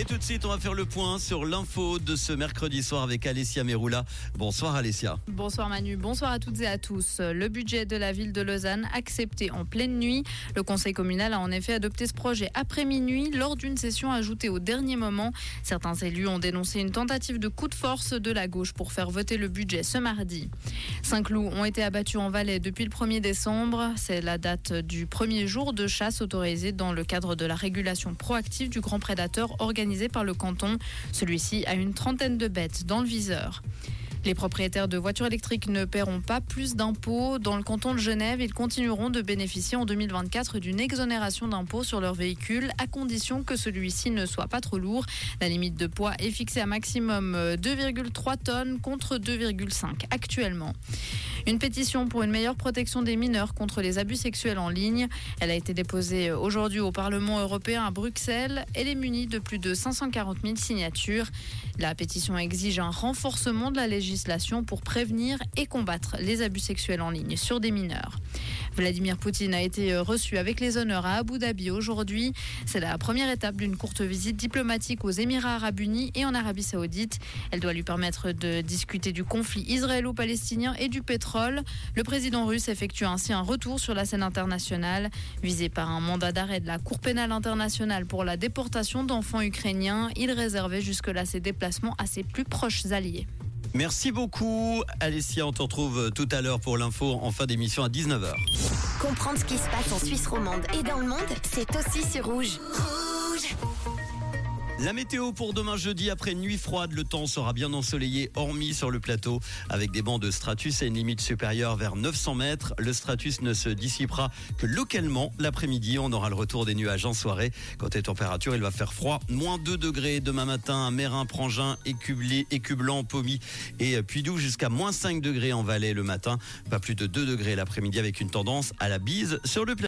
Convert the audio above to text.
Et tout de suite, on va faire le point sur l'info de ce mercredi soir avec Alessia Meroula. Bonsoir Alessia. Bonsoir Manu, bonsoir à toutes et à tous. Le budget de la ville de Lausanne accepté en pleine nuit. Le conseil communal a en effet adopté ce projet après minuit lors d'une session ajoutée au dernier moment. Certains élus ont dénoncé une tentative de coup de force de la gauche pour faire voter le budget ce mardi. Cinq loups ont été abattus en Valais depuis le 1er décembre. C'est la date du premier jour de chasse autorisé dans le cadre de la régulation proactive du grand prédateur organisé par le canton. Celui-ci a une trentaine de bêtes dans le viseur. Les propriétaires de voitures électriques ne paieront pas plus d'impôts. Dans le canton de Genève, ils continueront de bénéficier en 2024 d'une exonération d'impôts sur leur véhicule, à condition que celui-ci ne soit pas trop lourd. La limite de poids est fixée à maximum 2,3 tonnes contre 2,5 actuellement. Une pétition pour une meilleure protection des mineurs contre les abus sexuels en ligne. Elle a été déposée aujourd'hui au Parlement européen à Bruxelles. Elle est munie de plus de 540 000 signatures. La pétition exige un renforcement de la législation pour prévenir et combattre les abus sexuels en ligne sur des mineurs. Vladimir Poutine a été reçu avec les honneurs à Abu Dhabi aujourd'hui. C'est la première étape d'une courte visite diplomatique aux Émirats arabes unis et en Arabie saoudite. Elle doit lui permettre de discuter du conflit israélo-palestinien et du pétrole. Le président russe effectue ainsi un retour sur la scène internationale, visé par un mandat d'arrêt de la Cour pénale internationale pour la déportation d'enfants ukrainiens. Il réservait jusque-là ses déplacements à ses plus proches alliés. Merci beaucoup, Alessia. On te retrouve tout à l'heure pour l'info en fin d'émission à 19h. Comprendre ce qui se passe en Suisse romande et dans le monde, c'est aussi sur Rouge. Rouge la météo pour demain jeudi, après nuit froide, le temps sera bien ensoleillé, hormis sur le plateau, avec des bancs de stratus à une limite supérieure vers 900 mètres. Le stratus ne se dissipera que localement l'après-midi. On aura le retour des nuages en soirée. Quant aux températures, il va faire froid. Moins 2 degrés demain matin à Mérin, Prangin, Écublé, Écublanc, Pommy et Puydou, jusqu'à moins 5 degrés en Valais le matin. Pas plus de 2 degrés l'après-midi avec une tendance à la bise sur le plateau.